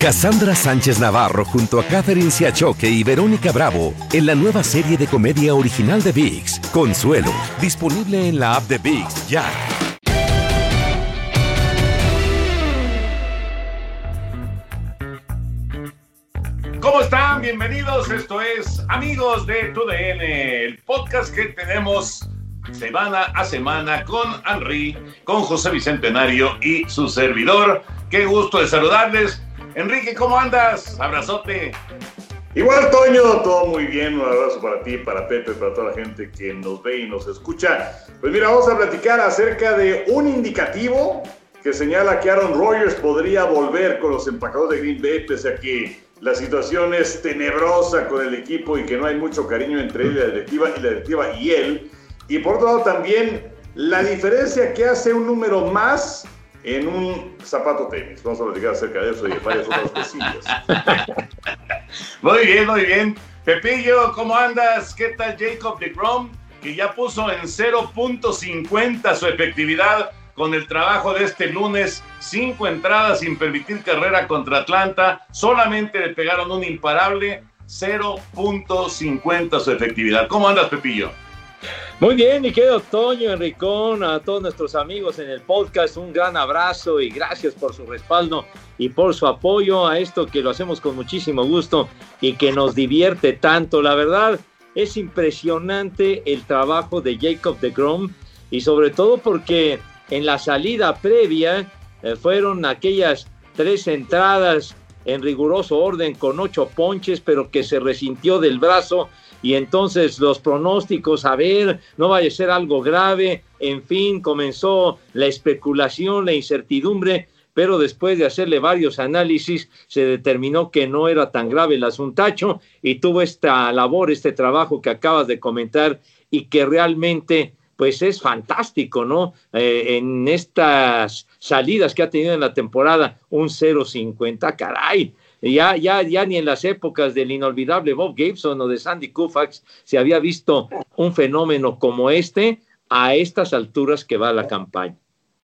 Cassandra Sánchez Navarro junto a Catherine Siachoque y Verónica Bravo en la nueva serie de comedia original de VIX, Consuelo, disponible en la app de VIX ya. ¿Cómo están? Bienvenidos. Esto es Amigos de TUDN, el podcast que tenemos semana a semana con Henry, con José Bicentenario y su servidor. Qué gusto de saludarles. Enrique, ¿cómo andas? Abrazote. Igual, Toño, todo muy bien. Un abrazo para ti, para Pepe, para toda la gente que nos ve y nos escucha. Pues mira, vamos a platicar acerca de un indicativo que señala que Aaron Rodgers podría volver con los empacadores de Green Bay, pese a que la situación es tenebrosa con el equipo y que no hay mucho cariño entre él y la directiva y, la directiva y él. Y por otro lado también la diferencia que hace un número más en un zapato tenis. Vamos a platicar acerca de eso y de varias otras cosillas. Muy bien, muy bien. Pepillo, ¿cómo andas? ¿Qué tal Jacob de Grom? Que ya puso en 0.50 su efectividad con el trabajo de este lunes. Cinco entradas sin permitir carrera contra Atlanta. Solamente le pegaron un imparable. 0.50 su efectividad. ¿Cómo andas, Pepillo? Muy bien, mi querido Toño, Enricón, a todos nuestros amigos en el podcast, un gran abrazo y gracias por su respaldo y por su apoyo a esto que lo hacemos con muchísimo gusto y que nos divierte tanto. La verdad, es impresionante el trabajo de Jacob de Grom y sobre todo porque en la salida previa eh, fueron aquellas tres entradas en riguroso orden con ocho ponches, pero que se resintió del brazo y entonces los pronósticos, a ver, no vaya a ser algo grave, en fin, comenzó la especulación, la incertidumbre, pero después de hacerle varios análisis se determinó que no era tan grave el asuntacho y tuvo esta labor, este trabajo que acabas de comentar y que realmente pues es fantástico, ¿no? Eh, en estas salidas que ha tenido en la temporada, un 0.50, caray, ya, ya, ya ni en las épocas del inolvidable Bob Gibson o de Sandy Koufax se había visto un fenómeno como este a estas alturas que va la campaña.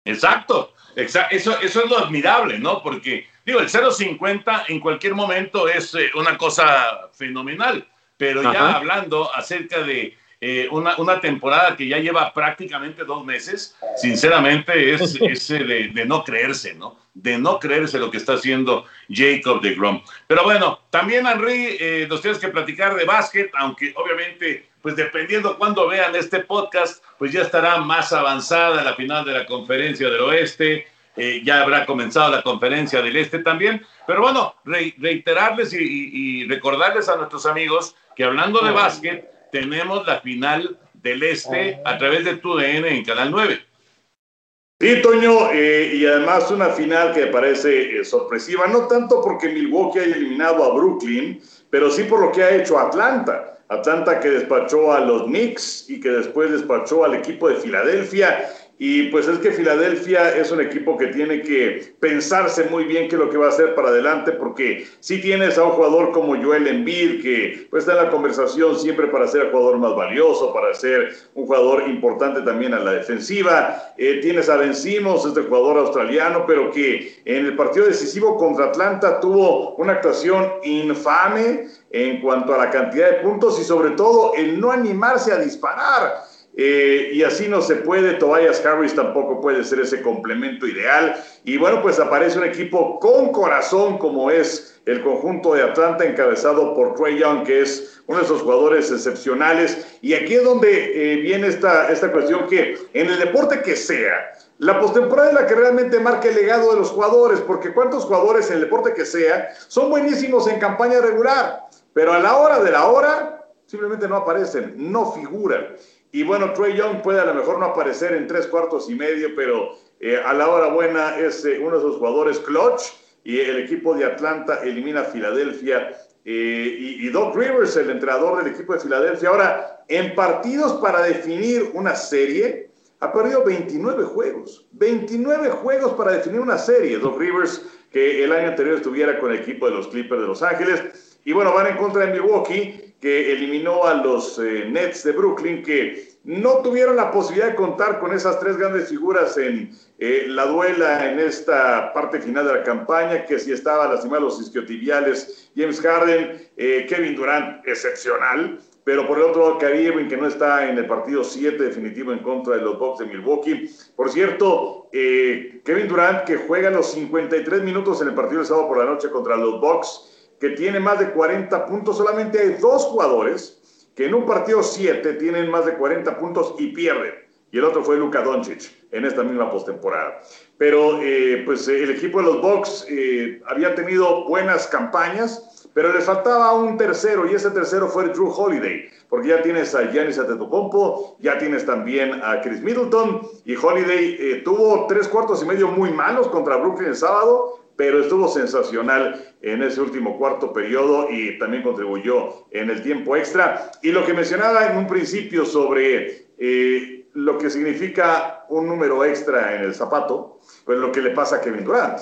Exacto, Eso, eso es lo admirable, ¿no? Porque, digo, el 0.50 en cualquier momento es eh, una cosa fenomenal, pero ya hablando acerca de eh, una, una, temporada que ya lleva prácticamente dos meses, sinceramente es, ese de, de, no creerse, ¿no? De no creerse lo que está haciendo Jacob de Grom. Pero bueno, también Henry, eh, nos tienes que platicar de básquet, aunque obviamente, pues dependiendo cuando vean este podcast, pues ya estará más avanzada la final de la conferencia del oeste. Eh, ya habrá comenzado la conferencia del Este también. Pero bueno, reiterarles y, y, recordarles a nuestros amigos que hablando de básquet, tenemos la final del Este a través de TUDN en Canal 9. Sí, Toño, eh, y además una final que parece eh, sorpresiva, no tanto porque Milwaukee haya eliminado a Brooklyn, pero sí por lo que ha hecho Atlanta. Atlanta que despachó a los Knicks y que después despachó al equipo de Filadelfia y pues es que Filadelfia es un equipo que tiene que pensarse muy bien qué es lo que va a hacer para adelante, porque si tienes a un jugador como Joel Embiid, que pues está en la conversación siempre para ser el jugador más valioso, para ser un jugador importante también a la defensiva. Eh, tienes a Ben Simmons, este jugador australiano, pero que en el partido decisivo contra Atlanta tuvo una actuación infame en cuanto a la cantidad de puntos y sobre todo el no animarse a disparar. Eh, y así no se puede. Tobias Harris tampoco puede ser ese complemento ideal. Y bueno, pues aparece un equipo con corazón como es el conjunto de Atlanta encabezado por Trey Young, que es uno de esos jugadores excepcionales. Y aquí es donde eh, viene esta, esta cuestión que en el deporte que sea, la postemporada es la que realmente marca el legado de los jugadores, porque cuántos jugadores en el deporte que sea son buenísimos en campaña regular, pero a la hora de la hora simplemente no aparecen, no figuran. Y bueno, Trey Young puede a lo mejor no aparecer en tres cuartos y medio, pero eh, a la hora buena es eh, uno de esos jugadores clutch. Y el equipo de Atlanta elimina a Filadelfia. Eh, y, Doc Rivers, el entrenador del equipo de Filadelfia, ahora en partidos para definir una serie, ha perdido 29 juegos. 29 juegos para definir una serie. Doc Rivers, que el año anterior estuviera con el equipo de los Clippers de Los Ángeles. Y bueno, van en contra de Milwaukee, que eliminó a los eh, Nets de Brooklyn, que no tuvieron la posibilidad de contar con esas tres grandes figuras en eh, la duela en esta parte final de la campaña, que si estaba lastimado los isquiotibiales, James Harden, eh, Kevin Durant, excepcional, pero por el otro lado, Kyrie que no está en el partido 7 definitivo en contra de los Bucks de Milwaukee. Por cierto, Kevin Durant, que juega los 53 minutos en el partido de sábado por la noche contra los Bucks, que tiene más de 40 puntos, solamente hay dos jugadores que en un partido 7 tienen más de 40 puntos y pierden. Y el otro fue Luka Doncic en esta misma postemporada. Pero eh, pues el equipo de los Bucks eh, había tenido buenas campañas, pero les faltaba un tercero y ese tercero fue Drew Holiday, porque ya tienes a Giannis Antetokounmpo, ya tienes también a Chris Middleton y Holiday eh, tuvo tres cuartos y medio muy malos contra Brooklyn el sábado, pero estuvo sensacional en ese último cuarto periodo y también contribuyó en el tiempo extra. Y lo que mencionaba en un principio sobre eh, lo que significa un número extra en el zapato, pues lo que le pasa a Kevin Durant.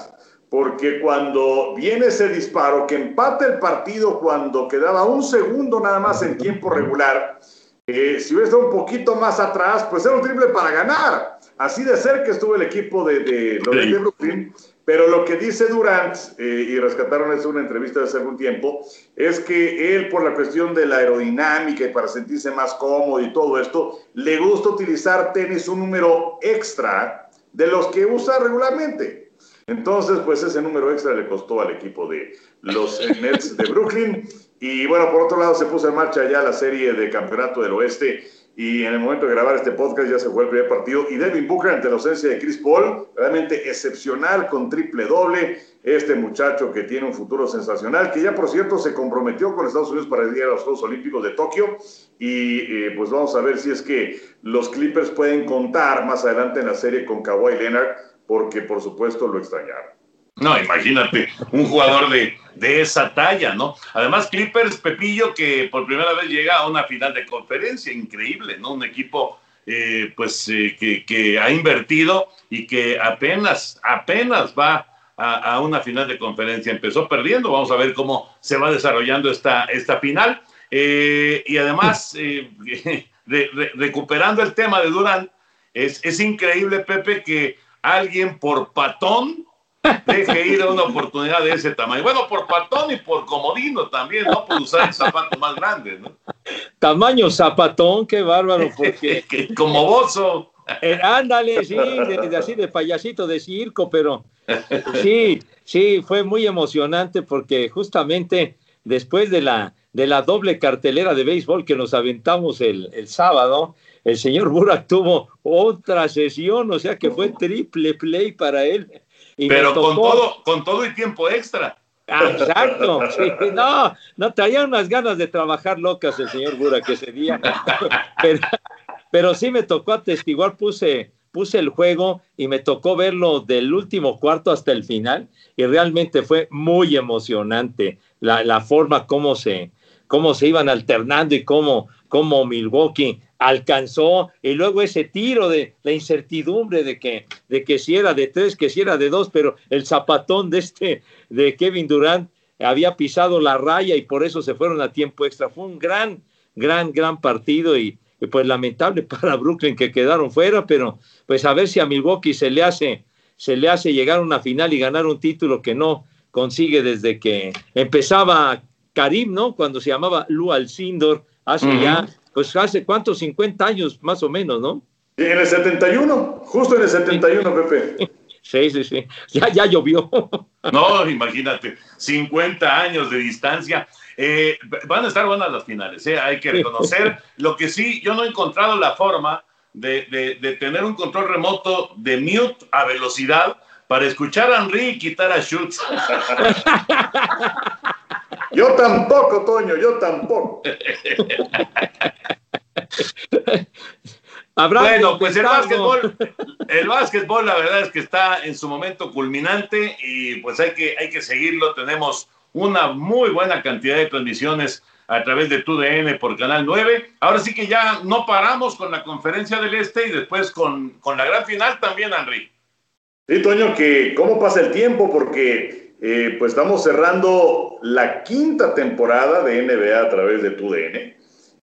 Porque cuando viene ese disparo que empata el partido cuando quedaba un segundo nada más en tiempo regular, eh, si hubiera estado un poquito más atrás, pues era un triple para ganar. Así de cerca estuvo el equipo de, de de Brooklyn pero lo que dice Durant, eh, y rescataron eso en una entrevista de hace algún tiempo, es que él, por la cuestión de la aerodinámica y para sentirse más cómodo y todo esto, le gusta utilizar tenis un número extra de los que usa regularmente. Entonces, pues ese número extra le costó al equipo de los Nets de Brooklyn. Y bueno, por otro lado, se puso en marcha ya la serie de campeonato del oeste y en el momento de grabar este podcast ya se fue el primer partido. Y Devin Booker ante la ausencia de Chris Paul, realmente excepcional con triple doble, este muchacho que tiene un futuro sensacional, que ya por cierto se comprometió con Estados Unidos para el día de los Juegos Olímpicos de Tokio. Y eh, pues vamos a ver si es que los Clippers pueden contar más adelante en la serie con Kawhi Leonard, porque por supuesto lo extrañaron. No, imagínate, un jugador de, de, esa talla, ¿no? Además, Clippers, Pepillo, que por primera vez llega a una final de conferencia, increíble, ¿no? Un equipo, eh, pues, eh, que, que, ha invertido y que apenas, apenas va a, a, una final de conferencia. Empezó perdiendo, vamos a ver cómo se va desarrollando esta, esta final. Eh, y además, de, de, recuperando el tema de Durán, es, es increíble, Pepe, que alguien por patón deje ir a una oportunidad de ese tamaño. Bueno, por patón y por comodino también, ¿no? Por usar el zapato más grande, ¿no? Tamaño zapatón, qué bárbaro, porque... Como bozo. Eh, ándale, sí, de, así de payasito de circo, pero sí, sí, fue muy emocionante porque justamente después de la, de la doble cartelera de béisbol que nos aventamos el, el sábado, el señor Burak tuvo otra sesión, o sea que fue triple play para él. Pero con todo, con todo y tiempo extra. Ah, exacto, no, no, traía unas ganas de trabajar locas el señor Burak ese día, pero, pero, sí me tocó atestiguar, puse, puse el juego y me tocó verlo del último cuarto hasta el final y realmente fue muy emocionante la, la forma como se, cómo se iban alternando y cómo, cómo Milwaukee alcanzó y luego ese tiro de la incertidumbre de que, de que si era de tres, que si era de dos, pero el zapatón de este, de Kevin Durant había pisado la raya y por eso se fueron a tiempo extra. Fue un gran, gran, gran partido y, pues lamentable para Brooklyn que quedaron fuera, pero pues a ver si a Milwaukee se le hace, se le hace llegar a una final y ganar un título que no consigue desde que empezaba Karim, ¿no? Cuando se llamaba Lu Alcindor, hace ya pues hace cuántos, 50 años más o menos, ¿no? En el 71, justo en el 71, Pepe. Sí, sí, sí. Ya, ya llovió. No, imagínate, 50 años de distancia. Eh, van a estar buenas las finales, ¿eh? hay que reconocer. Lo que sí, yo no he encontrado la forma de, de, de, tener un control remoto de mute a velocidad para escuchar a Henry y quitar a Schutz. Yo tampoco, Toño, yo tampoco. bueno, pues el básquetbol, el básquetbol, la verdad es que está en su momento culminante y pues hay que, hay que seguirlo. Tenemos una muy buena cantidad de transmisiones a través de TUDN por Canal 9. Ahora sí que ya no paramos con la conferencia del Este y después con, con la gran final también, Henry. Sí, Toño, que cómo pasa el tiempo, porque eh, pues estamos cerrando la quinta temporada de NBA a través de TUDN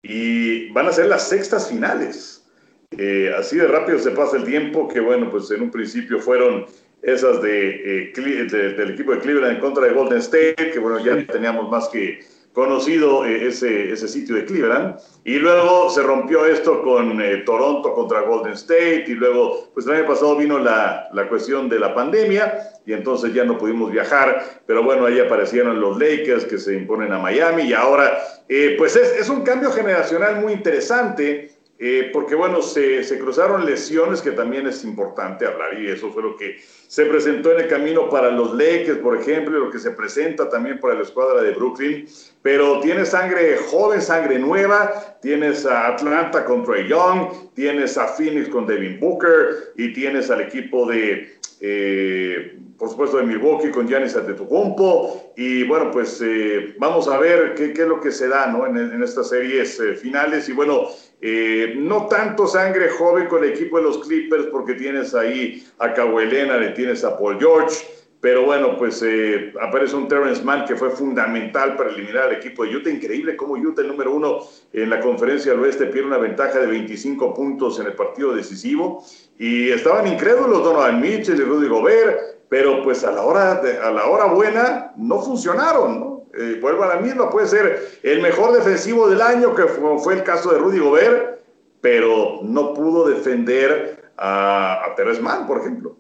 y van a ser las sextas finales. Eh, así de rápido se pasa el tiempo que, bueno, pues en un principio fueron esas de, del equipo de Cleveland en contra de Golden State, que bueno, ya teníamos más que conocido eh, ese, ese sitio de Cleveland. Y luego se rompió esto con eh, Toronto contra Golden State. Y luego, pues el año pasado vino la, la, cuestión de la pandemia y entonces ya no pudimos viajar. Pero bueno, ahí aparecieron los Lakers que se imponen a Miami. Y ahora, eh, pues es, es un cambio generacional muy interesante eh, porque bueno, se, se, cruzaron lesiones que también es importante hablar y eso fue lo que se presentó en el camino para los Lakers, por ejemplo, y lo que se presenta también para la escuadra de Brooklyn, pero tienes sangre joven, sangre nueva, tienes a Atlanta con Trey Young, tienes a Phoenix con Devin Booker y tienes al equipo de... Eh, por supuesto, de Milwaukee con Giannis Antetokounmpo. Y bueno, pues eh, vamos a ver qué, es lo que se da ¿no? en, estas series eh, finales. Y bueno, eh, no tanto sangre joven con el equipo de los Clippers porque tienes ahí a Kawhi le tienes a Paul George, pero bueno, pues eh, aparece un Terrence Mann que fue fundamental para eliminar al equipo de Utah. Increíble cómo Utah, el número uno en la conferencia del oeste, pierde una ventaja de 25 puntos en el partido decisivo. Y estaban incrédulos Donovan Mitchell y Rudy Gobert, pero pues a la hora, a la hora buena no funcionaron, ¿no? eh, vuelvo a la misma, puede ser el mejor defensivo del año, que fue, fue el caso de Rudy Gobert, pero no pudo defender a, a Teres Mann, por ejemplo.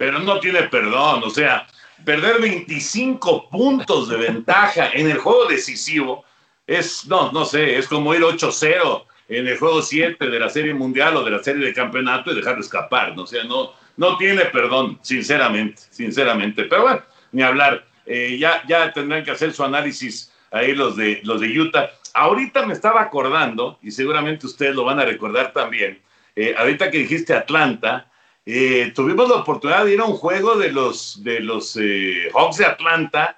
Pero no tiene perdón, o sea, perder 25 puntos de ventaja en el juego decisivo es, no, no sé, es como ir 8-0 en el juego 7 de la Serie Mundial o de la Serie de Campeonato y dejarlo escapar, ¿no? O sea, no, no tiene perdón, sinceramente, sinceramente. Pero bueno, ni hablar. Eh, ya, ya tendrán que hacer su análisis ahí los de, los de Utah. Ahorita me estaba acordando, y seguramente ustedes lo van a recordar también, eh, ahorita que dijiste Atlanta, eh, tuvimos la oportunidad de ir a un juego de los, de los Hawks de Atlanta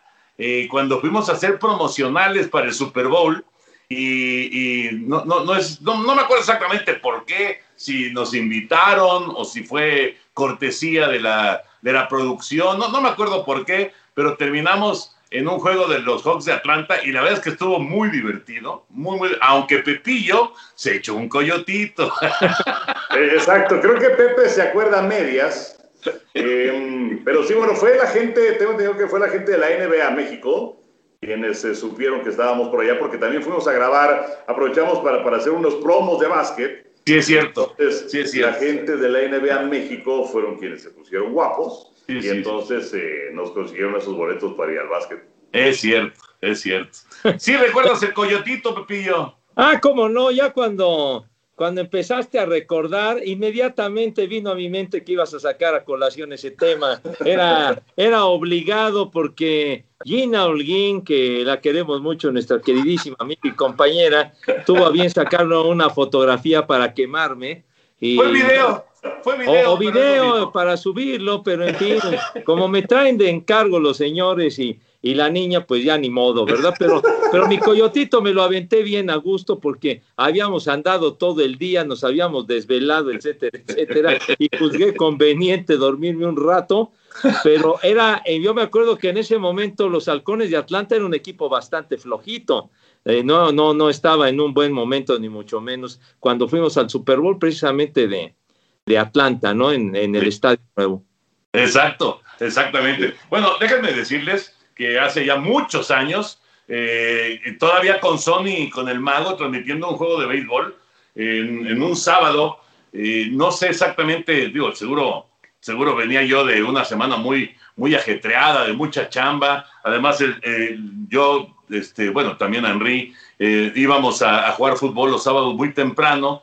cuando fuimos a hacer promocionales para el Super Bowl. Y, no, no, no, no me acuerdo exactamente por qué, si nos invitaron o si fue cortesía de la, de la producción, no, no me acuerdo por qué, pero terminamos en un juego de los Hawks de Atlanta y la verdad es que estuvo muy divertido, muy, muy, aunque Pepillo se echó un coyotito. Eh, exacto, creo que Pepe se acuerda a medias, eh, pero sí, bueno, fue la gente, tengo entendido que fue la gente de la NBA México, quienes se supieron que estábamos por allá, porque también fuimos a grabar, aprovechamos para, para hacer unos promos de básquet. Sí, es cierto. Entonces, sí, es cierto. La gente de la NBA México fueron quienes se pusieron guapos Sí, y sí, entonces sí. Eh, nos consiguieron esos boletos para ir al básquet. Es cierto, es cierto. Sí, recuerdas el coyotito, Pepillo. Ah, cómo no, ya cuando, cuando empezaste a recordar, inmediatamente vino a mi mente que ibas a sacar a colación ese tema. Era, era obligado porque Gina Holguín, que la queremos mucho, nuestra queridísima amiga y compañera, tuvo a bien sacarnos una fotografía para quemarme. Y, Fue video. Fue video, o, o video para subirlo, pero en fin, como me traen de encargo los señores y, y la niña, pues ya ni modo, ¿verdad? Pero, pero mi coyotito me lo aventé bien a gusto porque habíamos andado todo el día, nos habíamos desvelado, etcétera, etcétera, y juzgué conveniente dormirme un rato, pero era, eh, yo me acuerdo que en ese momento los halcones de Atlanta eran un equipo bastante flojito. Eh, no, no, no estaba en un buen momento, ni mucho menos, cuando fuimos al Super Bowl precisamente de, de Atlanta, ¿no? En, en el sí. estadio nuevo. Exacto, exactamente. Bueno, déjenme decirles que hace ya muchos años, eh, todavía con Sony y con el Mago transmitiendo un juego de béisbol en, en un sábado, eh, no sé exactamente, digo, seguro, seguro venía yo de una semana muy, muy ajetreada, de mucha chamba. Además, el, el, yo, este, bueno, también Henry, eh, íbamos a, a jugar fútbol los sábados muy temprano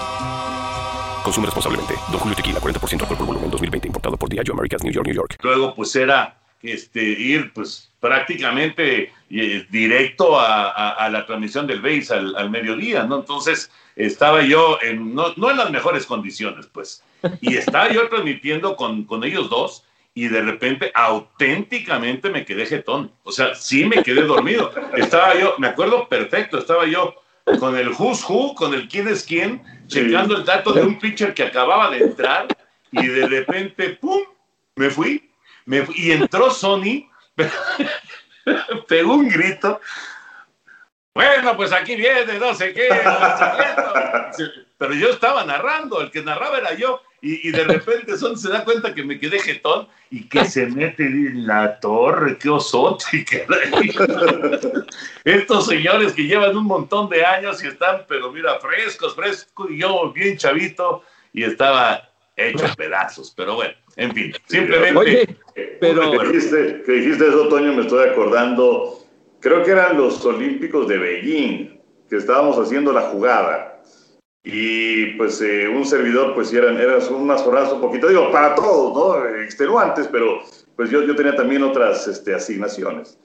Consume responsablemente. Don Julio Tequila, 40% alcohol por volumen, 2020. Importado por Diageo Americas, New York, New York. Luego, pues era este, ir pues prácticamente eh, directo a, la transmisión del BASE al, mediodía, ¿no? Entonces estaba yo en, no, en las mejores condiciones, pues, y estaba yo transmitiendo con, con ellos dos y de repente auténticamente me quedé jetón, o sea, sí me quedé dormido, estaba yo, me acuerdo perfecto, estaba yo con el who's who, con el quién es quién, checando el dato de un pitcher que acababa de entrar y de repente, ¡pum!, me fui, me fui y entró Sony pegó un grito. Bueno, pues aquí viene, no sé qué. Pero yo estaba narrando, el que narraba era yo. Y, de repente son, se da cuenta que me quedé jetón y que se mete en la torre, qué osote. Estos señores que llevan un montón de años y están, pero mira, frescos, frescos, y yo bien chavito, y estaba hecho pedazos. Pero bueno, en fin, simplemente. pero. Que dijiste, que dijiste eso, Toño, me estoy acordando. Creo que eran los Olímpicos de Beijing, que estábamos haciendo la jugada. Y pues eh, un servidor, pues eran, eran unas jornadas un poquito, digo, para todos, ¿no? Extenuantes, pero pues yo, yo tenía también otras este, asignaciones.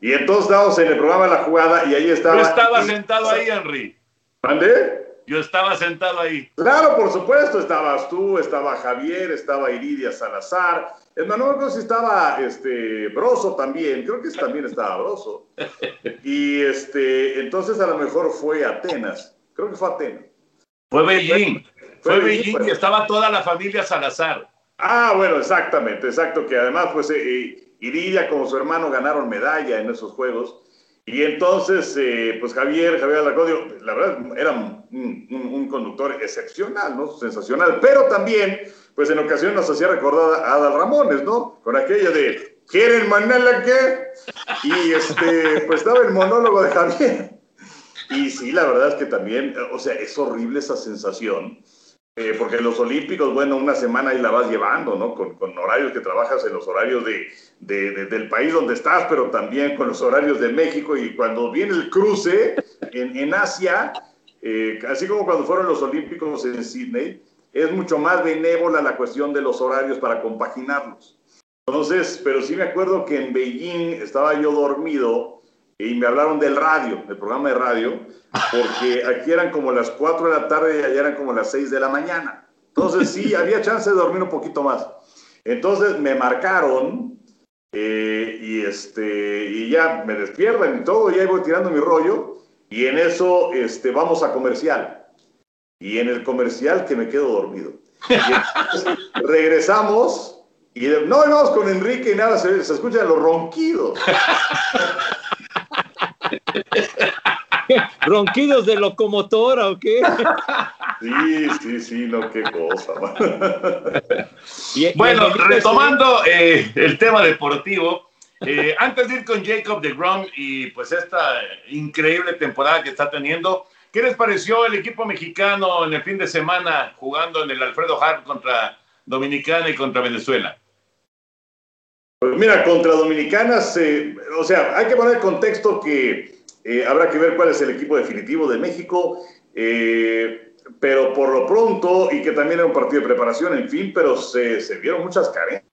Y entonces estábamos en el programa La Jugada y ahí estaba. Yo estaba sentado ahí, Henry. ¿Mande? Yo estaba sentado ahí. Claro, por supuesto, estabas tú, estaba Javier, estaba Iridia Salazar. Es no creo si estaba este, Broso también, creo que también estaba Broso. Y este, entonces a lo mejor fue Atenas, creo que fue Atenas. Fue Beijing, fue, Beijing, que estaba toda la familia Salazar. Ah, bueno, exactamente, exacto, que además pues eh, eh, Iridia como su hermano ganaron medalla en esos juegos. Y entonces, eh, pues Javier, Javier Alacodio, la verdad, era un, conductor excepcional, ¿no? Sensacional, pero también, pues en ocasiones nos hacía recordar a Adal Ramones, ¿no? Con aquello de, ¿quieren mandarla qué? Y este, pues estaba el monólogo de Javier. Y sí, la verdad es que también, o sea, es horrible esa sensación eh, porque los Olímpicos, bueno, una semana ahí la vas llevando, ¿no? Con, horarios que trabajas en los horarios de, del país donde estás, pero también con los horarios de México. Y cuando viene el cruce en, en Asia, eh, así como cuando fueron los Olímpicos en Sydney, es mucho más benévola la cuestión de los horarios para compaginarlos. Entonces, pero sí me acuerdo que en Beijing estaba yo dormido y me hablaron del radio, del programa de radio, porque aquí eran como las 4 de la tarde y allá eran como las 6 de la mañana. Entonces sí, había chance de dormir un poquito más. Entonces me marcaron eh, y, este, y ya me despiertan y todo, y ahí voy tirando mi rollo y en eso este, vamos a comercial. Y en el comercial que me quedo dormido. regresamos y no, vamos con Enrique y nada, se, se escuchan los ronquidos. ¿Ronquidos de locomotora o qué? Sí, sí, sí, no, qué cosa. bueno, retomando eh, el tema deportivo, eh, antes de ir con Jacob de Grom y pues esta increíble temporada que está teniendo, ¿qué les pareció el equipo mexicano en el fin de semana jugando en el Alfredo Hart contra Dominicana y contra Venezuela? Pues mira, contra Dominicanas, o sea, hay que poner el contexto que eh, habrá que ver cuál es el equipo definitivo de México, eh, pero por lo pronto, y que también era un partido de preparación, en fin, pero se, se vieron muchas carencias,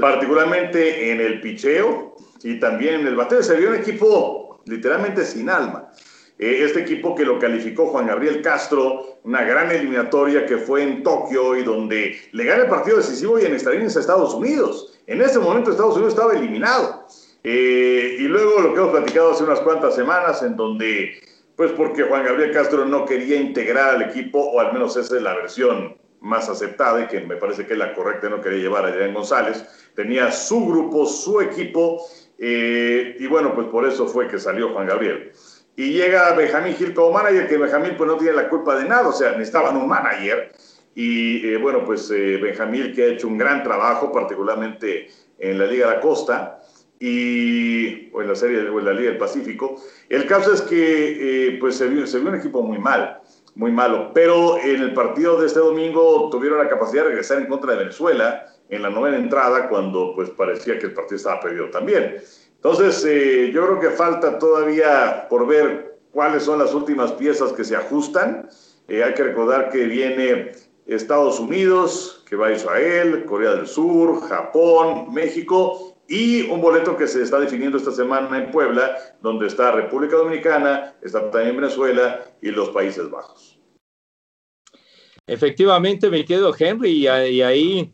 particularmente en el picheo y también en el bateo. Se vio un equipo literalmente sin alma. Eh, este equipo que lo calificó Juan Gabriel Castro, una gran eliminatoria que fue en Tokio y donde le gana el partido decisivo y en extraños a Estados Unidos. En ese momento Estados Unidos estaba eliminado. Eh, y luego lo que hemos platicado hace unas cuantas semanas en donde, pues porque Juan Gabriel Castro no quería integrar al equipo, o al menos esa es la versión más aceptada y que me parece que es la correcta, no quería llevar a Adrián González, tenía su grupo, su equipo, eh, y bueno, pues por eso fue que salió Juan Gabriel. Y llega Benjamín Gil como manager, que Benjamín pues no tiene la culpa de nada, o sea, necesitaban un manager. Y eh, bueno, pues Benjamín que ha hecho un gran trabajo, particularmente en la Liga de la Costa y, o en la serie o en la Liga del Pacífico. El caso es que eh, pues se vio, se vio un equipo muy mal, muy malo, pero en el partido de este domingo tuvieron la capacidad de regresar en contra de Venezuela en la novena entrada cuando pues parecía que el partido estaba perdido también. Entonces, eh, yo creo que falta todavía por ver cuáles son las últimas piezas que se ajustan. Eh, hay que recordar que viene Estados Unidos, que va a Israel, Corea del Sur, Japón, México y un boleto que se está definiendo esta semana en Puebla, donde está República Dominicana, está también Venezuela y los Países Bajos. Efectivamente, me quedo Henry y ahí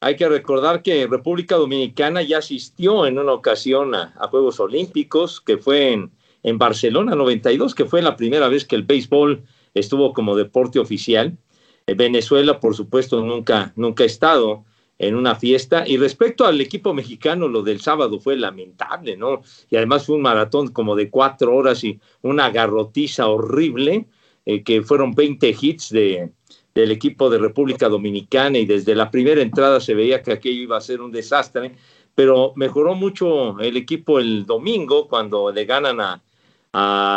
hay que recordar que República Dominicana ya asistió en una ocasión a, Juegos Olímpicos, que fue en, en, Barcelona 92, que fue la primera vez que el béisbol estuvo como deporte oficial. Eh, Venezuela, por supuesto, nunca, nunca ha estado en una fiesta. Y respecto al equipo mexicano, lo del sábado fue lamentable, ¿no? Y además fue un maratón como de cuatro horas y una garrotiza horrible, eh, que fueron 20 hits de, del equipo de República Dominicana y desde la primera entrada se veía que aquello iba a ser un desastre, pero mejoró mucho el equipo el domingo cuando le ganan a,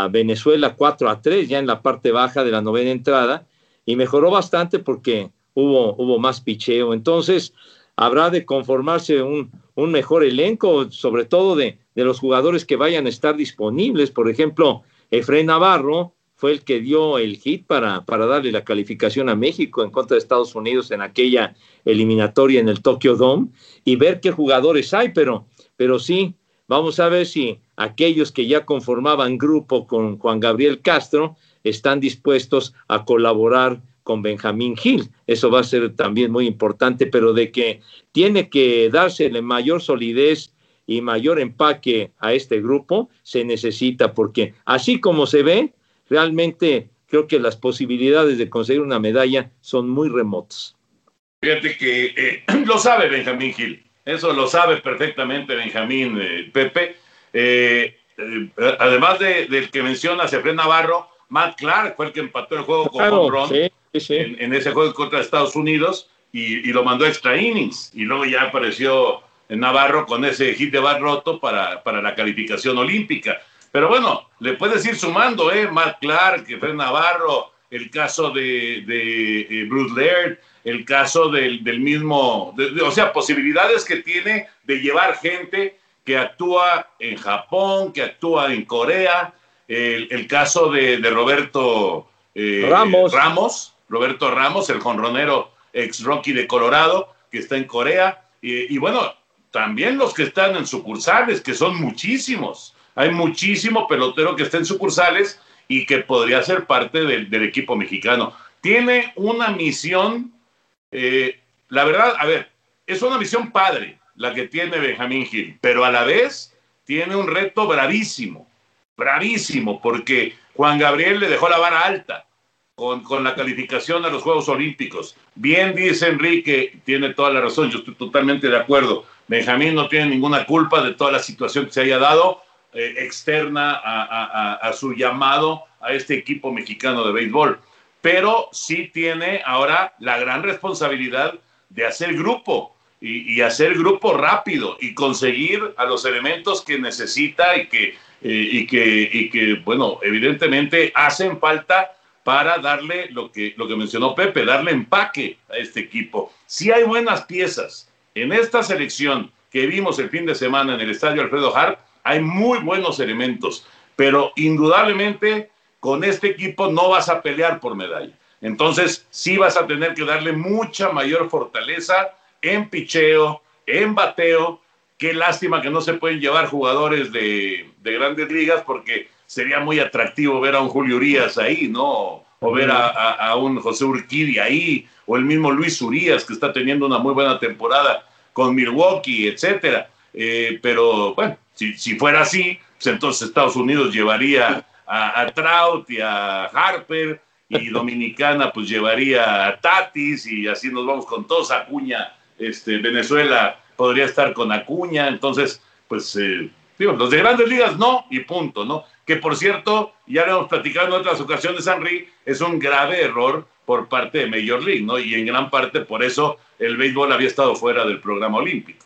Venezuela 4 a 3 ya en la parte baja de la novena entrada y mejoró bastante porque hubo, hubo más picheo. Entonces, habrá de conformarse un, un mejor elenco, sobre todo de, de, los jugadores que vayan a estar disponibles. Por ejemplo, Efraín Navarro fue el que dio el hit para, para darle la calificación a México en contra de Estados Unidos en aquella eliminatoria en el Tokyo Dome y ver qué jugadores hay, pero, pero sí, vamos a ver si aquellos que ya conformaban grupo con Juan Gabriel Castro están dispuestos a colaborar con Benjamín Gil. Eso va a ser también muy importante, pero de que tiene que dársele mayor solidez y mayor empaque a este grupo, se necesita, porque así como se ve, realmente creo que las posibilidades de conseguir una medalla son muy remotas. Fíjate que eh, lo sabe Benjamín Gil, eso lo sabe perfectamente Benjamín eh, Pepe. Eh, además del que menciona Efraín Navarro, Matt Clark fue el que empató el juego con En, ese juego contra Estados Unidos y, lo mandó a extra innings. Y luego ya apareció Navarro con ese hit de bar roto para, para la calificación olímpica. Pero bueno, le puedes ir sumando, ¿eh? Matt Clark, Fred Navarro, el caso de, de eh, Bruce Laird, el caso del, del mismo, o sea, posibilidades que tiene de llevar gente que actúa en Japón, que actúa en Corea, el, caso de, de Roberto eh, Ramos. Ramos, Roberto Ramos, el jonronero ex Rocky de Colorado, que está en Corea, y, bueno, también los que están en sucursales, que son muchísimos. Hay muchísimo pelotero que está en sucursales y que podría ser parte del, equipo mexicano. Tiene una misión, eh, la verdad, a ver, es una misión padre la que tiene Benjamín Gil, pero a la vez tiene un reto bravísimo, bravísimo, porque Juan Gabriel le dejó la vara alta con, con, la calificación a los Juegos Olímpicos. Bien dice Enrique, tiene toda la razón, yo estoy totalmente de acuerdo. Benjamín no tiene ninguna culpa de toda la situación que se haya dado. Eh, externa a, su llamado a este equipo mexicano de béisbol. Pero sí tiene ahora la gran responsabilidad de hacer grupo y, hacer grupo rápido y conseguir a los elementos que necesita y que, eh, y que, y que, bueno, evidentemente hacen falta para darle lo que, lo que mencionó Pepe, darle empaque a este equipo. Si hay buenas piezas en esta selección que vimos el fin de semana en el estadio Alfredo Harp, hay muy buenos elementos, pero indudablemente con este equipo no vas a pelear por medalla. Entonces, sí vas a tener que darle mucha mayor fortaleza en picheo, en bateo. Qué lástima que no se pueden llevar jugadores de, grandes ligas porque sería muy atractivo ver a un Julio Urias ahí, ¿no? O ver a, un José Urquidi ahí, o el mismo Luis Urias que está teniendo una muy buena temporada con Milwaukee, etcétera. Eh, pero bueno, si, si, fuera así, pues entonces Estados Unidos llevaría a, Trout y a Harper y Dominicana pues llevaría a Tatis y así nos vamos con todos. Acuña, este, Venezuela podría estar con Acuña, entonces pues eh, digo, los de grandes ligas no y punto, ¿no? Que por cierto, ya lo hemos platicado en otras ocasiones, Henry, es un grave error por parte de Major League, ¿no? Y en gran parte por eso el béisbol había estado fuera del programa olímpico.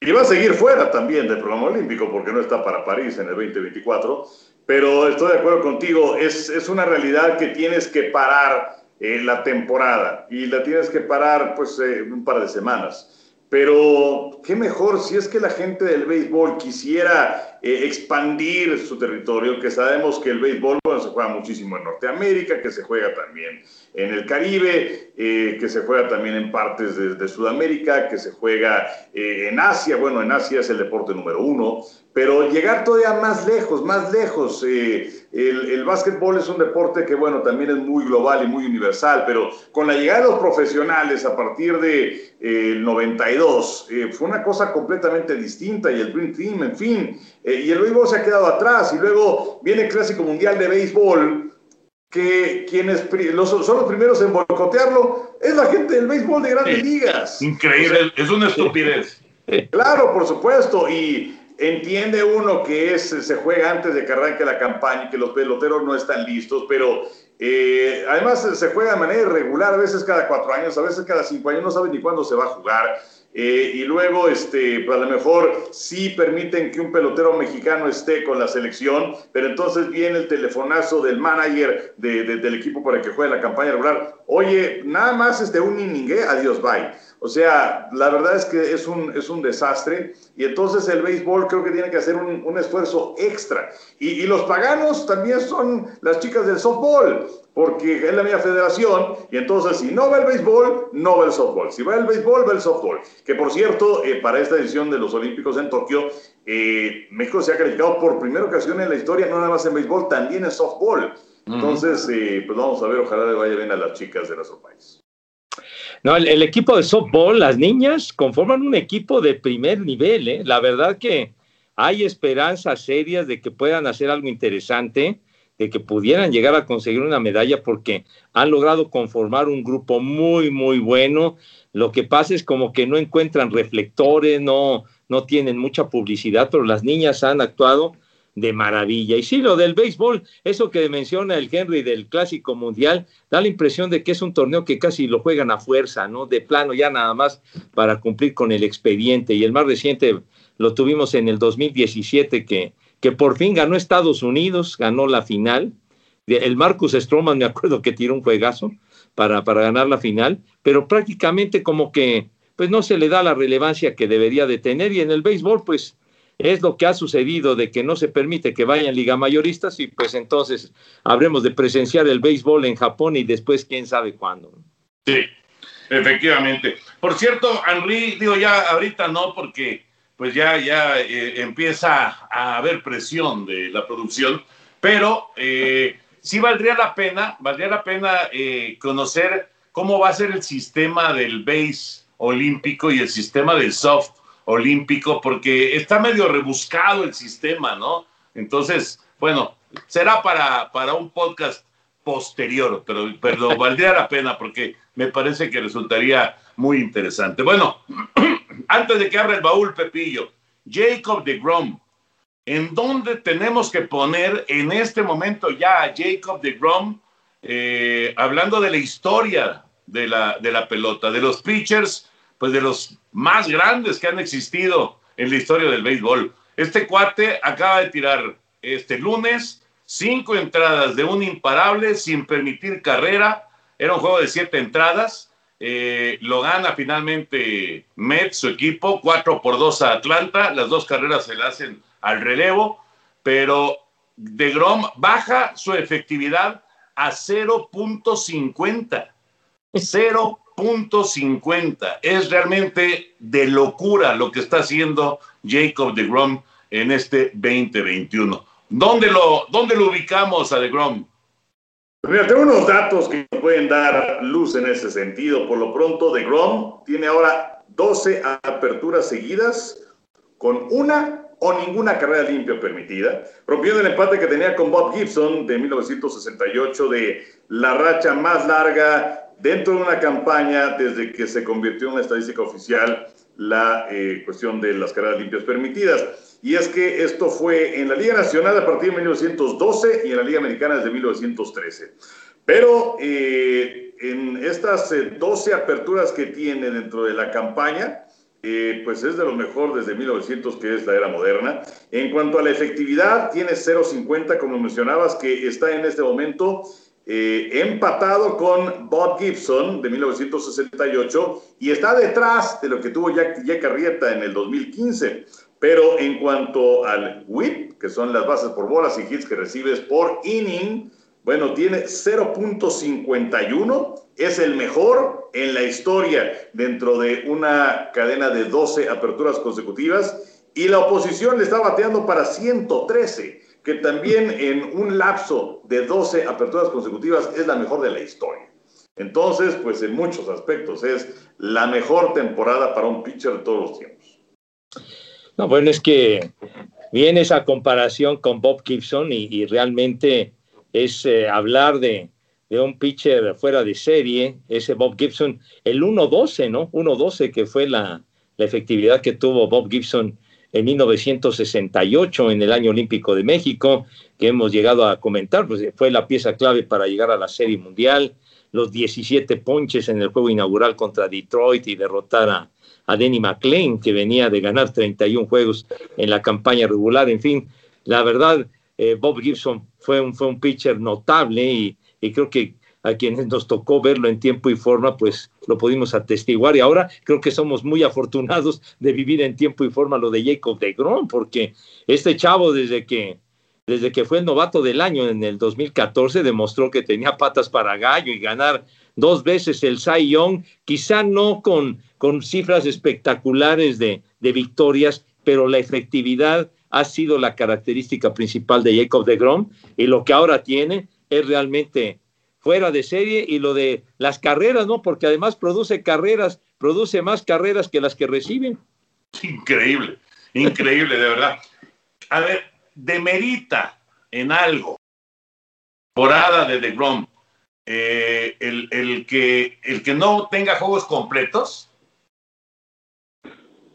Y va a seguir fuera también del programa olímpico porque no está para París en el 2024. Pero estoy de acuerdo contigo, es, es una realidad que tienes que parar en la temporada y la tienes que parar pues eh, un par de semanas. Pero qué mejor si es que la gente del béisbol quisiera eh, expandir su territorio, que sabemos que el béisbol se juega muchísimo en Norteamérica, que se juega también en el Caribe, eh, que se juega también en partes de, Sudamérica, que se juega eh, en Asia, bueno, en Asia es el deporte número uno, pero llegar todavía más lejos, más lejos. Eh, el, el, básquetbol es un deporte que, bueno, también es muy global y muy universal, pero con la llegada de los profesionales a partir del de, 92, fue una cosa completamente distinta y el Dream Team, en fin, y el béisbol se ha quedado atrás y luego viene el Clásico Mundial de Béisbol que quienes los, son los primeros en boicotearlo es la gente del béisbol de grandes ligas. Increíble, es una estupidez. Claro, por supuesto, y entiende uno que es, se juega antes de que arranque la campaña que los peloteros no están listos, pero eh, además se juega de manera irregular, a veces cada cuatro años, a veces cada cinco años, no saben ni cuándo se va a jugar. Eh, y luego, este, pues, a lo mejor sí permiten que un pelotero mexicano esté con la selección, pero entonces viene el telefonazo del manager del equipo para que juegue la campaña regular. Oye, nada más este, un inning, adiós, bye. O sea, la verdad es que es un, es un desastre y entonces el béisbol creo que tiene que hacer un, un esfuerzo extra. Y, y, los paganos también son las chicas del softball, porque es la misma federación y entonces si no va el béisbol, no va el softball. Si va el béisbol, va el softball. Que por cierto, eh, para esta edición de los Olímpicos en Tokio, eh, México se ha calificado por primera ocasión en la historia, no nada más en béisbol, también en softball. Entonces, eh, pues vamos a ver, ojalá le vaya bien a las chicas de nuestro país. No, el, equipo de softball, las niñas conforman un equipo de primer nivel. ¿eh? La verdad que hay esperanzas serias de que puedan hacer algo interesante, de que pudieran llegar a conseguir una medalla porque han logrado conformar un grupo muy, muy bueno. Lo que pasa es como que no encuentran reflectores, no, no tienen mucha publicidad, pero las niñas han actuado de maravilla. Y sí, lo del béisbol, eso que menciona el Henry del Clásico Mundial, da la impresión de que es un torneo que casi lo juegan a fuerza, ¿no? De plano ya nada más para cumplir con el expediente. Y el más reciente lo tuvimos en el 2017, que, que por fin ganó Estados Unidos, ganó la final. El Marcus Stroman, me acuerdo que tiró un juegazo para, para ganar la final, pero prácticamente como que pues no se le da la relevancia que debería de tener. Y en el béisbol, pues es lo que ha sucedido de que no se permite que vayan liga mayoristas y pues entonces habremos de presenciar el béisbol en Japón y después quién sabe cuándo. Sí, efectivamente. Por cierto, Henry, digo ya ahorita no porque pues ya, ya eh, empieza a haber presión de la producción, pero eh, sí valdría la pena, valdría la pena eh, conocer cómo va a ser el sistema del base olímpico y el sistema del soft olímpico, porque está medio rebuscado el sistema, ¿no? Entonces, bueno, será para, para un podcast posterior, pero, pero valdría la pena porque me parece que resultaría muy interesante. Bueno, antes de que abra el baúl, Pepillo, Jacob de Grom, ¿en dónde tenemos que poner en este momento ya a Jacob de Grom, eh, hablando de la historia de la, de la pelota, de los pitchers pues de los más grandes que han existido en la historia del béisbol. Este cuate acaba de tirar este lunes cinco entradas de un imparable sin permitir carrera. Era un juego de siete entradas. Eh, lo gana finalmente Mets, su equipo, cuatro por dos a Atlanta. Las dos carreras se le hacen al relevo, pero de Grom baja su efectividad a 0.50. 0 punto 50. Es realmente de locura lo que está haciendo Jacob de Grom en este 2021. ¿Dónde lo, dónde lo ubicamos a de Grom? Pues mira, tengo unos datos que pueden dar luz en ese sentido. Por lo pronto, de Grom tiene ahora 12 aperturas seguidas con una o ninguna carrera limpia permitida, rompiendo el empate que tenía con Bob Gibson de 1968 de la racha más larga dentro de una campaña desde que se convirtió en una estadística oficial la eh, cuestión de las carreras limpias permitidas. Y es que esto fue en la Liga Nacional a partir de 1912 y en la Liga Americana desde 1913. Pero eh, en estas 12 eh, aperturas que tiene dentro de la campaña, pues es de lo mejor desde 1900, que es la era moderna. En cuanto a la efectividad, tiene 0,50, como mencionabas, que está en este momento eh, empatado con Bob Gibson de 1968 y está detrás de lo que tuvo Jack, Jack Arrieta en el 2015. Pero en cuanto al whip, que son las bases por bolas y hits que recibes por inning, bueno, tiene 0.51, es el mejor en la historia dentro de una cadena de 12 aperturas consecutivas y la oposición le está bateando para 113 que también en un lapso de 12 aperturas consecutivas es la mejor de la historia. Entonces, pues en muchos aspectos es la mejor temporada para un pitcher de todos los tiempos. No, bueno, es que viene esa comparación con Bob Gibson y, realmente es eh, hablar de, de, un pitcher fuera de serie, ese Bob Gibson, el 1-12, ¿no? 1-12 que fue la, la efectividad que tuvo Bob Gibson en 1968 en el año olímpico de México, que hemos llegado a comentar, pues fue la pieza clave para llegar a la Serie Mundial, los 17 ponches en el juego inaugural contra Detroit y derrotar a, Denny McLean, que venía de ganar 31 juegos en la campaña regular. En fin, la verdad, eh, Bob Gibson fue un, fue un pitcher notable y, creo que a quienes nos tocó verlo en tiempo y forma, pues lo pudimos atestiguar. Y ahora creo que somos muy afortunados de vivir en tiempo y forma lo de Jacob de Grom, porque este chavo desde que, desde que fue el novato del año en el 2014 demostró que tenía patas para gallo y ganar dos veces el Cy Young, quizá no con, con cifras espectaculares de, de victorias, pero la efectividad ha sido la característica principal de Jacob de Grom y lo que ahora tiene es realmente fuera de serie y lo de las carreras, ¿no? Porque además produce carreras, produce más carreras que las que reciben. Increíble, increíble, de verdad. A ver, demerita en algo, temporada de The Grom, eh, el, que, el que no tenga juegos completos.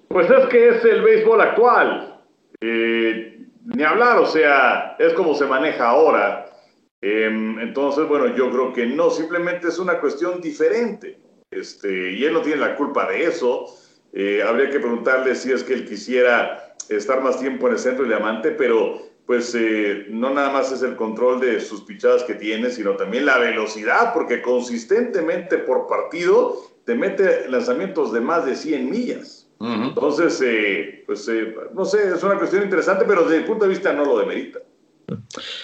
Pues es que es el béisbol actual. Eh, ni hablar, o sea, es como se maneja ahora. Em, entonces, bueno, yo creo que no, simplemente es una cuestión diferente. Este, y él no tiene la culpa de eso. Eh, habría que preguntarle si es que él quisiera estar más tiempo en el centro de diamante, pero pues eh, no nada más es el control de sus pichadas que tiene, sino también la velocidad, porque consistentemente por partido te mete lanzamientos de más de 100 millas. Entonces, eh, pues no sé, es una cuestión interesante, pero desde el punto de vista no lo demerita.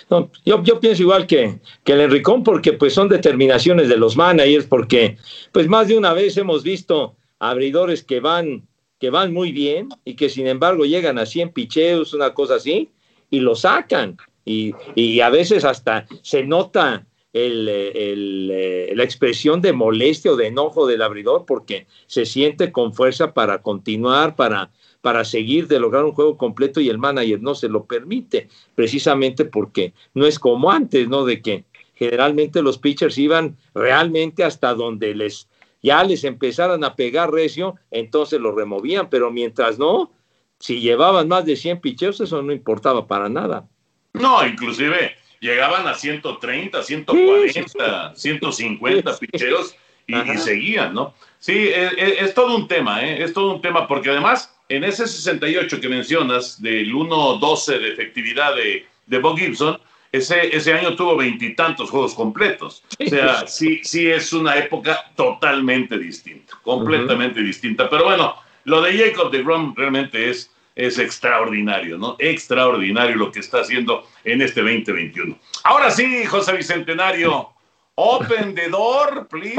No, yo, yo, pienso igual que, que el Enricón, porque pues son determinaciones de los managers, porque pues más de una vez hemos visto abridores que van, que van muy bien y que sin embargo llegan a 100 picheos, una cosa así, y lo sacan. Y, y a veces hasta se nota el, eh, la expresión de molestia o de enojo del abridor porque se siente con fuerza para continuar, para para seguir de lograr un juego completo y el manager no se lo permite, precisamente porque no es como antes, ¿no? De que generalmente los pitchers iban realmente hasta donde les ya les empezaran a pegar recio, entonces lo removían, pero mientras no, si llevaban más de 100 pitcheos, eso no importaba para nada. No, inclusive llegaban a 130, 140, 150 pitcheos y, seguían, ¿no? Sí, es, es, todo un tema, ¿eh? es todo un tema, porque además en ese 68 que mencionas, del 1-12 de efectividad de, de Bob Gibson, ese, ese año tuvo veintitantos juegos completos. O sea, sí, sí es una época totalmente distinta, completamente distinta. Pero bueno, lo de Jacob de Grom realmente es, es extraordinario, ¿no? Extraordinario lo que está haciendo en este 2021. Ahora sí, José Bicentenario, open the door, please.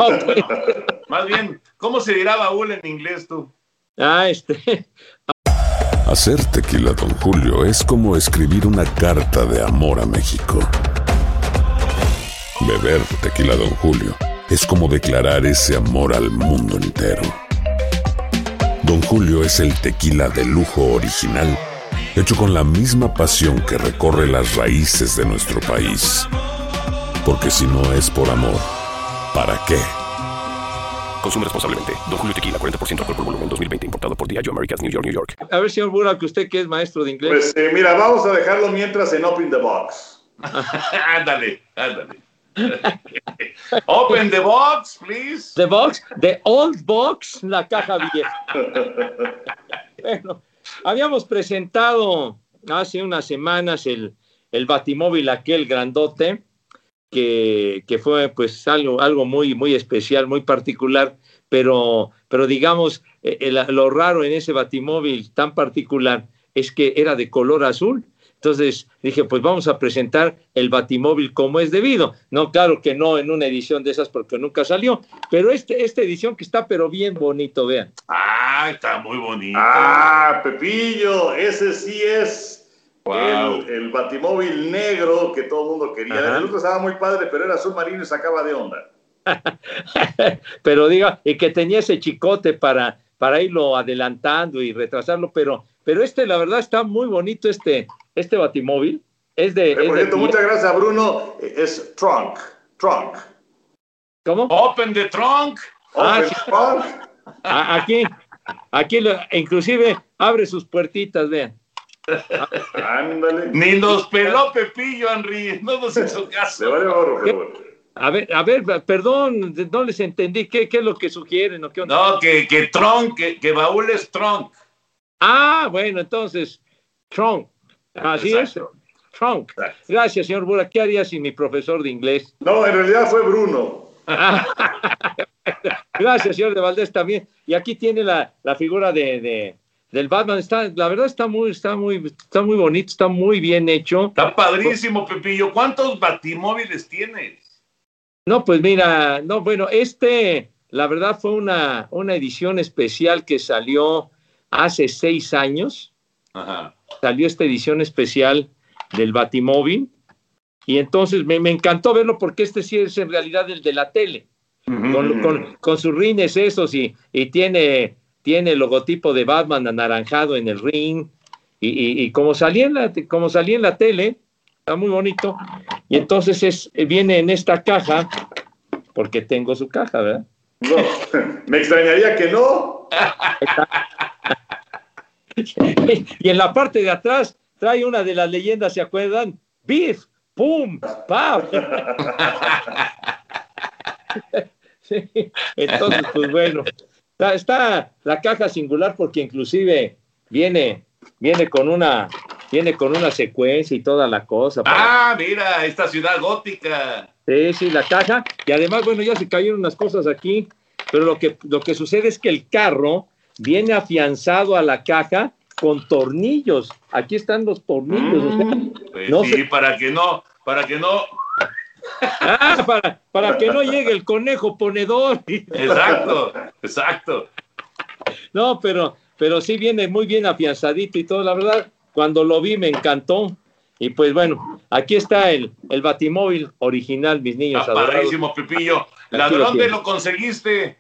más bien, ¿cómo se dirá baúl en inglés tú? Ah, este. Hacer tequila, don Julio, es como escribir una carta de amor a México. Beber tequila, don Julio, es como declarar ese amor al mundo entero. Don Julio es el tequila de lujo original, hecho con la misma pasión que recorre las raíces de nuestro país. Porque si no es por amor, ¿para qué? Consume responsablemente. Don Julio Tequila, 40% alcohol por volumen, 2020. Importado por Diageo Americas, New York, New York. A ver, señor Burak, usted que es maestro de inglés. Pues eh, mira, vamos a dejarlo mientras en Open the Box. ándale, ándale. Open the box, please. The box, the old box, la caja vieja. bueno, habíamos presentado hace unas semanas el, el batimóvil aquel grandote que, que, fue pues algo, algo muy, muy especial, muy particular, pero, pero digamos, eh, lo raro en ese batimóvil tan particular es que era de color azul. Entonces dije, pues vamos a presentar el batimóvil como es debido. No, claro que no en una edición de esas porque nunca salió, pero este, esta edición que está pero bien bonito, vean. Ah, está muy bonito. Ah, Pepillo, ese sí es el, batimóvil negro que todo el mundo quería. El otro estaba muy padre, pero era azul marino y sacaba de onda. pero diga, y que tenía ese chicote para, para irlo adelantando y retrasarlo, pero, pero este, la verdad, está muy bonito este, este batimóvil. Es de. Eh, muchas gracias, Bruno. Es trunk. Trunk. ¿Cómo? Open the trunk. Ah, aquí, aquí, inclusive abre sus puertitas, vean. Ni nos peló Pepillo, Henry. No nos hizo caso. A ver, a ver, perdón, no les entendí. ¿Qué, qué es lo que sugieren? ¿o qué no, que, que trunk, que, que baúl es trunk. Ah, bueno, entonces, trunk. Así es. Trunk. Gracias, señor Bura. ¿Qué haría sin mi profesor de inglés? No, en realidad fue Bruno. Gracias, señor de Valdés, también. Y aquí tiene la, la figura de del Batman está, la verdad está muy, está muy, está muy bonito, está muy bien hecho. Está padrísimo, Pepillo. ¿Cuántos batimóviles tienes? No, pues mira, no, bueno, este, la verdad fue una, una edición especial que salió hace seis años. Ajá. Salió esta edición especial del Batimóvil. Y entonces me, encantó verlo porque este sí es en realidad el de la tele. con, con, sus rines esos y, y tiene tiene el logotipo de Batman anaranjado en el ring, y, como, salía en la, como salía en la tele, está muy bonito, y entonces es, viene en esta caja, porque tengo su caja, ¿verdad? No, me extrañaría que no. y en la parte de atrás trae una de las leyendas, ¿se acuerdan? Beef, pum, pam. entonces, pues bueno, Está, la caja singular porque inclusive viene, viene con una, viene con una secuencia y toda la cosa. Ah, mira, esta ciudad gótica. Sí, sí, la caja. Y además, bueno, ya se cayeron unas cosas aquí, pero lo que, lo que sucede es que el carro viene afianzado a la caja con tornillos. Aquí están los tornillos. Mm, pues sí, para que no, para que no Ah, para, para que no llegue el conejo ponedor. Exacto, exacto. No, pero, pero sí viene muy bien afianzadito y todo, la verdad, cuando lo vi me encantó. Y pues bueno, aquí está el, el batimóvil original, mis niños. Padrísimo, Pipillo. dónde lo conseguiste?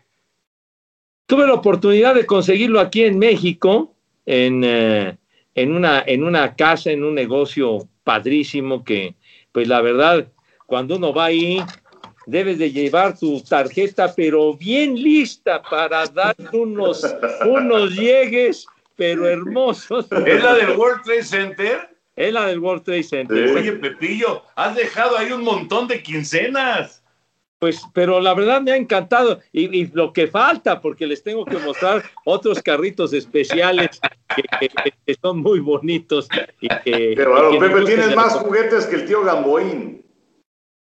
Tuve la oportunidad de conseguirlo aquí en México, en, eh, en, una, en una casa, en un negocio padrísimo que, pues la verdad, cuando uno va ahí, debes de llevar tu tarjeta, pero bien lista para dar unos, unos llegues, pero hermosos. ¿Es la del World Trade Center? Es la del World Trade Center. Oye, Pepillo, has dejado ahí un montón de quincenas. Pues, pero la verdad me ha encantado. Y, lo que falta, porque les tengo que mostrar otros carritos especiales que, son muy bonitos. Y que, pero, Pepe, tienes más juguetes que el tío Gamboín.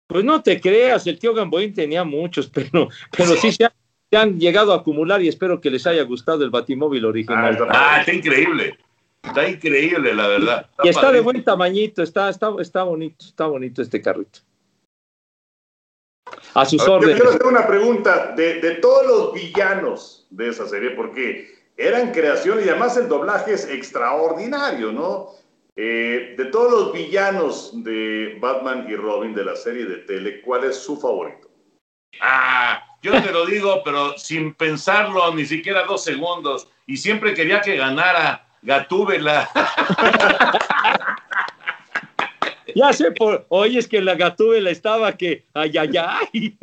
Pues no te creas, el tío Gamboín tenía muchos, pero, pero sí se, han llegado a acumular y espero que les haya gustado el batimóvil original. Ah, está, increíble. Está increíble, la verdad. y está de buen tamañito, está, está, está bonito, está bonito este carrito. A sus órdenes. Yo quiero hacer una pregunta de, de todos los villanos de esa serie, porque eran creación y además el doblaje es extraordinario, ¿no? Eh, de todos los villanos de Batman y Robin de la serie de tele, ¿cuál es su favorito? Ah, yo te lo digo, pero sin pensarlo ni siquiera dos segundos. Y siempre quería que ganara Gatúbela. Ya sé, por, oye, es que la Gatúbela estaba que, ay, ay, ay,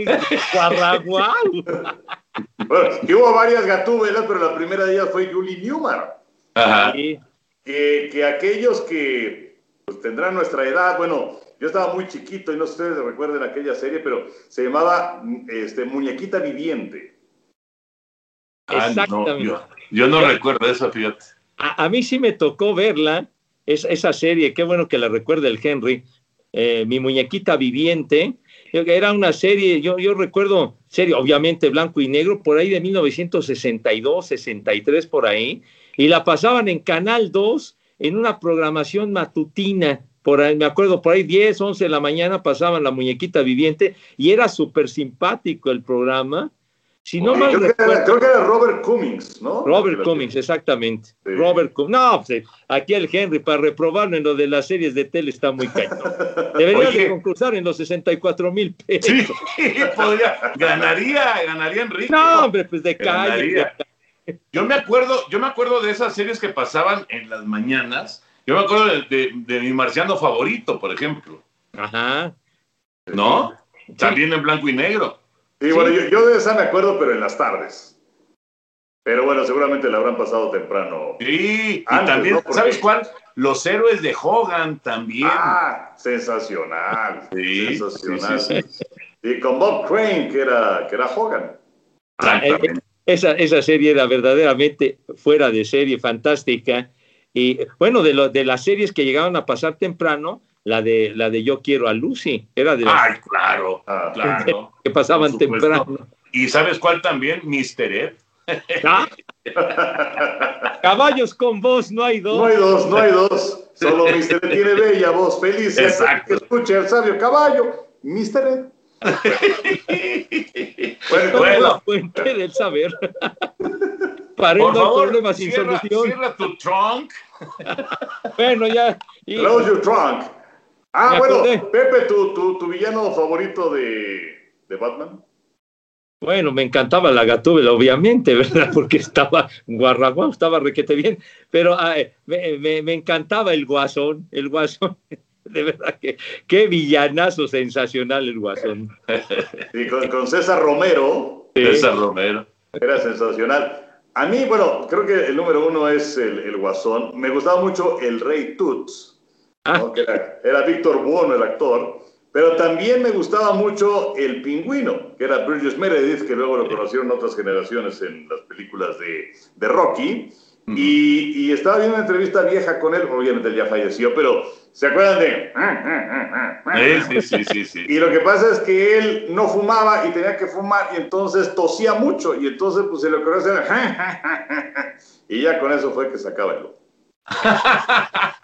guarraguau. Bueno, hubo varias Gatúbelas, pero la primera de ellas fue Julie Newman. Ajá que, aquellos que pues, tendrán nuestra edad, bueno, yo estaba muy chiquito y no sé si ustedes recuerden aquella serie, pero se llamaba este, Muñequita Viviente. Ah, Exactamente. yo, no recuerdo eso, fíjate. A, mí sí me tocó verla, esa serie, qué bueno que la recuerde el Henry, eh, Mi Muñequita Viviente, era una serie, yo, yo recuerdo, serie obviamente blanco y negro, por ahí de 1962, 63 por ahí, y la pasaban en Canal 2 en una programación matutina. Por ahí, me acuerdo, por ahí 10, 11 de la mañana pasaban la muñequita viviente y era súper simpático el programa si no creo, que era, creo, que era, Robert Cummings, ¿no? Robert Cummings, exactamente. Robert Cummings. No, pues, aquí el Henry, para reprobarlo en lo de las series de tele está muy cañón. Debería de concursar en los 64 mil pesos. Sí, podría. Ganaría, ganaría Enrique. No, hombre, pues de calle. Yo me acuerdo, yo me acuerdo de esas series que pasaban en las mañanas. Yo me acuerdo de, de mi marciano favorito, por ejemplo. Ajá. ¿No? También en blanco y negro. Sí, bueno, yo, de esa me acuerdo, pero en las tardes. Pero bueno, seguramente la habrán pasado temprano. Sí, y también, ¿sabes cuál? Los héroes de Hogan también. Ah, sensacional. Sí, sensacional. y con Bob Crane, que era, que era Hogan. Ah, eh, eh, esa, esa serie era verdaderamente fuera de serie, fantástica. Y bueno, de, lo, de las series que llegaban a pasar temprano, la de la de Yo quiero a Lucy, era de Ay, claro, ah, claro. que pasaban temprano. ¿Y sabes cuál también? Mister Ed. ¿Ah? Caballos con voz, no hay dos. No hay dos, no hay dos. Solo Mister Ed tiene bella voz, feliz. Exacto. Escuche el sabio caballo, Mister Ed. bueno, bueno. fuente del saber. Para Por favor, problemas sin solución. Cierra tu trunk. bueno, ya. Close your trunk. Ah, bueno, Pepe, ¿tu, tu, villano favorito de, de, Batman? Bueno, me encantaba la Gatúbela, obviamente, ¿verdad? Porque estaba guarraguao, estaba requete bien, pero me, me, encantaba el Guasón, el Guasón. De verdad que qué villanazo sensacional el Guasón. Y con, César Romero. César Romero. Era sensacional. A mí, bueno, creo que el número uno es el, el Guasón. Me gustaba mucho el Rey Tuts Ah. era, Víctor Buono el actor, pero también me gustaba mucho el pingüino, que era Bridges Meredith, que luego lo conocieron otras generaciones en las películas de, de Rocky. y, estaba viendo una entrevista vieja con él, obviamente él ya falleció, pero ¿se acuerdan de...? Sí, sí, sí, sí, Y lo que pasa es que él no fumaba y tenía que fumar y entonces tosía mucho y entonces pues se le ocurrió hacer... y ya con eso fue que sacaba el loco.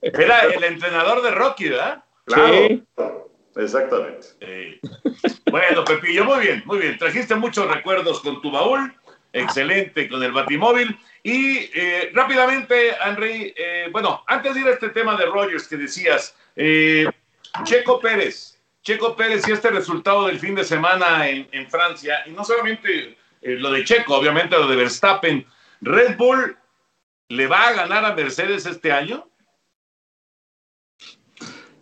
Era el entrenador de Rocky, ¿verdad? Claro. Exactamente. Bueno, Pepillo, muy bien, muy bien. Trajiste muchos recuerdos con tu baúl. Excelente con el Batimóvil. Y eh, rápidamente, Henry, eh, bueno, antes de ir a este tema de Rogers que decías, eh, Checo Pérez, Checo Pérez y este resultado del fin de semana en, en Francia, y no solamente lo de Checo, obviamente lo de Verstappen, Red Bull ¿Le va a ganar a Mercedes este año?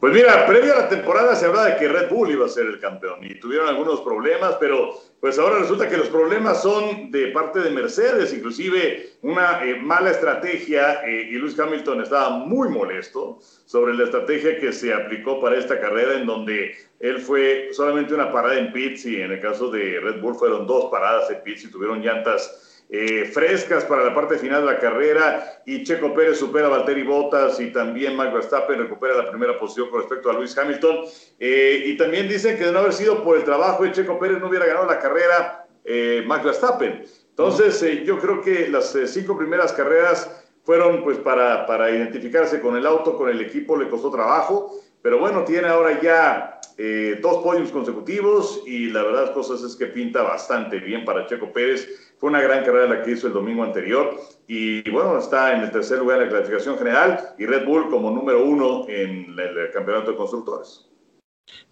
Pues mira, previo a la temporada se hablaba de que Red Bull iba a ser el campeón y tuvieron algunos problemas, pero pues ahora resulta que los problemas son de parte de Mercedes, inclusive una eh, mala estrategia eh, y Lewis Hamilton estaba muy molesto sobre la estrategia que se aplicó para esta carrera en donde él fue solamente una parada en pits y en el caso de Red Bull fueron dos paradas en pits y tuvieron llantas eh, frescas para la parte final de la carrera y Checo Pérez supera a Valtteri Bottas y también Max Verstappen recupera la primera posición con respecto a Luis Hamilton. Eh, y también dicen que de no haber sido por el trabajo de Checo Pérez no hubiera ganado la carrera eh, Max Verstappen. Entonces yo creo que las cinco primeras carreras fueron pues para, para identificarse con el auto, con el equipo, le costó trabajo, pero bueno, tiene ahora ya dos podios consecutivos y la verdad las cosas es que pinta bastante bien para Checo Pérez fue una gran carrera la que hizo el domingo anterior y bueno, está en el tercer lugar en la clasificación general y Red Bull como número uno en el campeonato de constructores.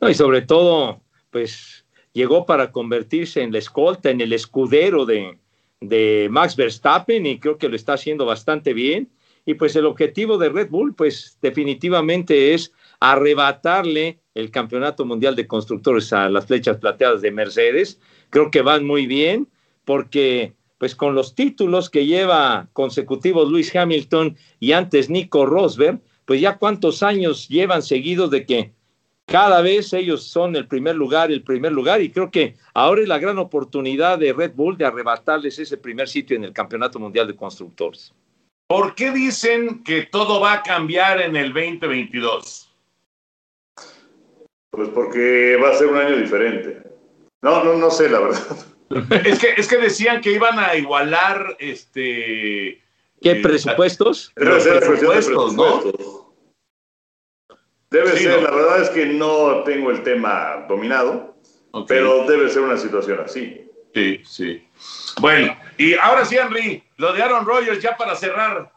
No, y sobre todo, pues llegó para convertirse en la escolta, en el escudero de, de Max Verstappen y creo que lo está haciendo bastante bien. Y pues el objetivo de Red Bull, pues definitivamente es arrebatarle el campeonato mundial de constructores a las flechas plateadas de Mercedes. Creo que van muy bien porque pues con los títulos que lleva consecutivos Luis Hamilton y antes Nico Rosberg, pues ya cuántos años llevan seguidos de que cada vez ellos son el primer lugar, el primer lugar, y creo que ahora es la gran oportunidad de Red Bull de arrebatarles ese primer sitio en el Campeonato Mundial de Constructores. ¿Por qué dicen que todo va a cambiar en el 2022? Pues porque va a ser un año diferente. No, no, no sé, la verdad. Es que, es que decían que iban a igualar este. ¿Qué eh, presupuestos? Debe ser presupuestos, ¿no? Debe Sí, ser, ¿no? la verdad es que no tengo el tema dominado, pero debe ser una situación así. Sí, sí. Bueno, y ahora sí, Henry, lo de Aaron Rodgers ya para cerrar.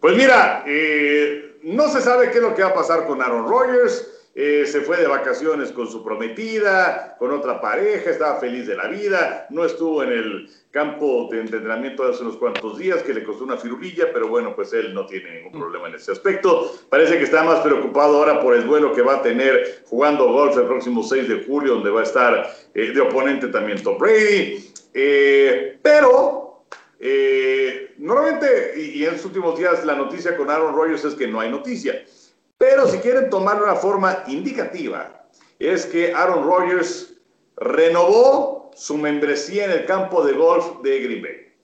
Pues mira, eh, no se sabe qué es lo que va a pasar con Aaron Rodgers. Eh, se fue de vacaciones con su prometida, con otra pareja, estaba feliz de la vida, no estuvo en el campo de entrenamiento hace unos cuantos días, que le costó una firulilla, pero bueno, pues él no tiene ningún problema en ese aspecto. Parece que está más preocupado ahora por el duelo que va a tener jugando golf el próximo 6 de julio, donde va a estar eh, de oponente también Tom Brady. Eh, pero eh, normalmente, y, y en estos últimos días, la noticia con Aaron Rodgers es que no hay noticia. Pero si quieren tomar una forma indicativa, es que Aaron Rodgers renovó su membresía en el campo de golf de Green Bay.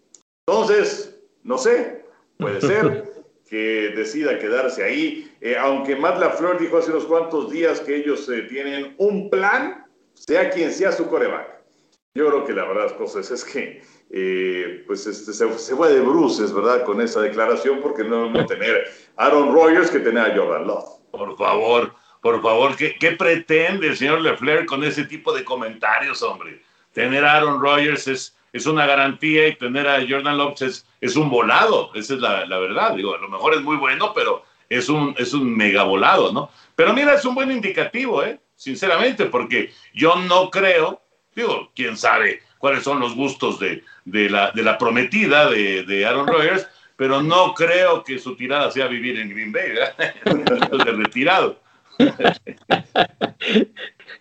Entonces, no sé, puede ser que decida quedarse ahí, Eh, aunque Matt LaFleur dijo hace unos cuantos días que ellos eh, tienen un plan, sea quien sea su coreback. Yo creo que la verdad las cosas es que eh, pues este, se, se fue de bruces, ¿verdad? Con esa declaración, porque no vamos a tener Aaron Rodgers que tener a Jordan Love. Por favor, por favor, ¿qué, qué pretende el señor Lefleur con ese tipo de comentarios, hombre? Tener a Aaron Rodgers es, es una garantía y tener a Jordan Love es, es un volado, esa es la, la verdad. Digo, a lo mejor es muy bueno, pero es un, es un mega volado, ¿no? Pero mira, es un buen indicativo, ¿eh? Sinceramente, porque yo no creo, digo, quién sabe cuáles son los gustos de, de, la, de la prometida de, de Aaron Rodgers, pero no creo que su tirada sea vivir en Green Bay, ¿verdad? de retirado.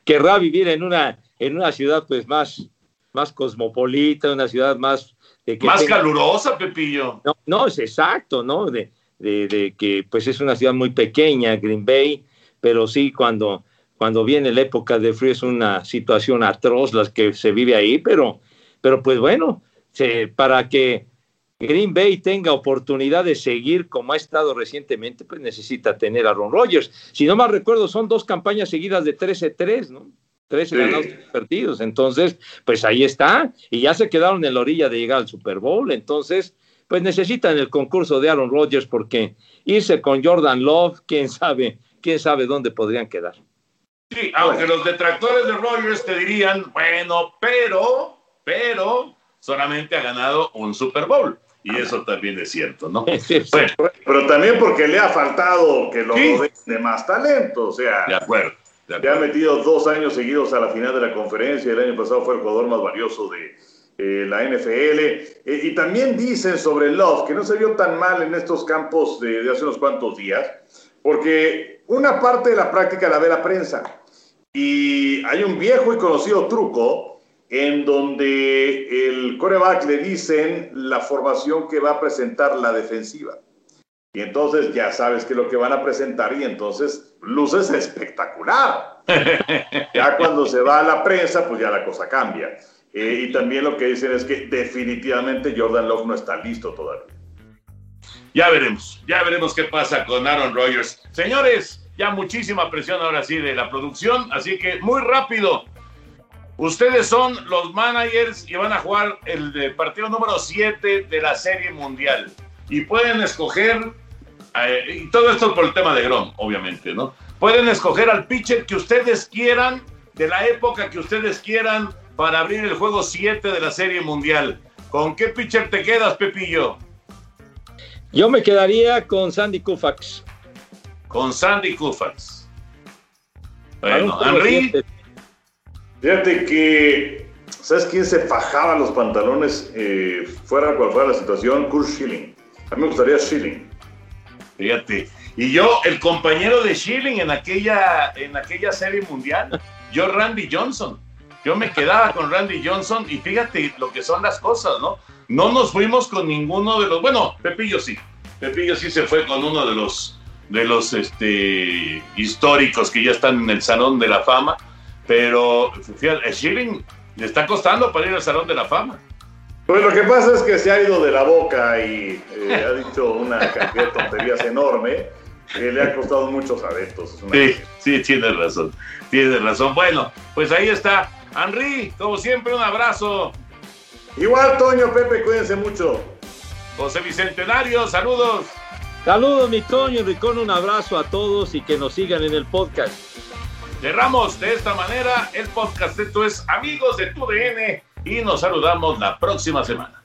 Querrá vivir en una, en una ciudad pues más, más cosmopolita, una ciudad más... De que Más tenga- calurosa, Pepillo. No, no, es exacto, ¿no? De, de, de que pues es una ciudad muy pequeña, Green Bay, pero sí cuando, cuando viene la época de frío es una situación atroz las que se vive ahí, pero, pero pues bueno, se- para que Green Bay tenga oportunidad de seguir como ha estado recientemente, pues necesita tener a Aaron Rodgers. Si no mal recuerdo, son dos campañas seguidas de 13-3, ¿no? 13 Sí. ganados, perdidos. Entonces, pues ahí está. Y ya se quedaron en la orilla de llegar al Super Bowl. Entonces, pues necesitan el concurso de Aaron Rodgers porque irse con Jordan Love, quién sabe, quién sabe dónde podrían quedar. Sí, aunque los detractores de Rodgers te dirían, bueno, pero, pero, solamente ha ganado un Super Bowl. Y eso también es cierto, ¿no? Bueno, Pero también porque le ha faltado que lo Sí. de más talento. O sea, de acuerdo. de le ha acuerdo. metido dos años seguidos a la final de la conferencia. El año pasado fue el jugador más valioso de eh, la NFL. Eh, y también dicen sobre Love que no se vio tan mal en estos campos de, de hace unos cuantos días, porque una parte de la práctica la ve la prensa. Y hay un viejo y conocido truco en donde el coreback le dicen la formación que va a presentar la defensiva. Y entonces ya sabes qué es lo que van a presentar y entonces luces espectacular. ya cuando se va a la prensa, pues ya la cosa cambia. Eh, y también lo que dicen es que definitivamente Jordan Love no está listo todavía. Ya veremos, ya veremos qué pasa con Aaron Rodgers. Señores, ya muchísima presión ahora sí de la producción, así que muy rápido. Ustedes son los managers y van a jugar el partido número 7 de la Serie Mundial. Y pueden escoger, eh, y todo esto por el tema de Grom, obviamente, ¿no? Pueden escoger al pitcher que ustedes quieran, de la época que ustedes quieran, para abrir el juego 7 de la Serie Mundial. ¿Con qué pitcher te quedas, Pepillo? Yo me quedaría con Sandy Koufax. con Sandy Koufax. Bueno, Henry. Fíjate que, ¿sabes quién se fajaba los pantalones eh, fuera cual fuera la situación? Kurt Schilling. A mí me gustaría Schilling. fíjate. Y yo, el compañero de Schilling en aquella, en aquella serie mundial, yo Randy Johnson. Yo me quedaba con Randy Johnson y fíjate lo que son las cosas, ¿no? No nos fuimos con ninguno de los, bueno, Pepillo sí. Pepillo sí se fue con uno de los, de los este, históricos que ya están en el Salón de la Fama, pero fíjate, Schilling le está costando para ir al Salón de la Fama. Pues lo que pasa es que se ha ido de la boca y eh, ha dicho una cantidad de tonterías enorme. que le ha costado muchos adeptos. sí, sí, tienes razón, tienes razón. Bueno, pues ahí está. Henry, como siempre, un abrazo. Igual, Toño, Pepe, cuídense mucho. José Bicentenario, saludos. Saludos, mi Toño Ricón, un abrazo a todos y que nos sigan en el podcast. Cerramos de esta manera el podcast. Esto es Amigos de tu DN y nos saludamos la próxima semana.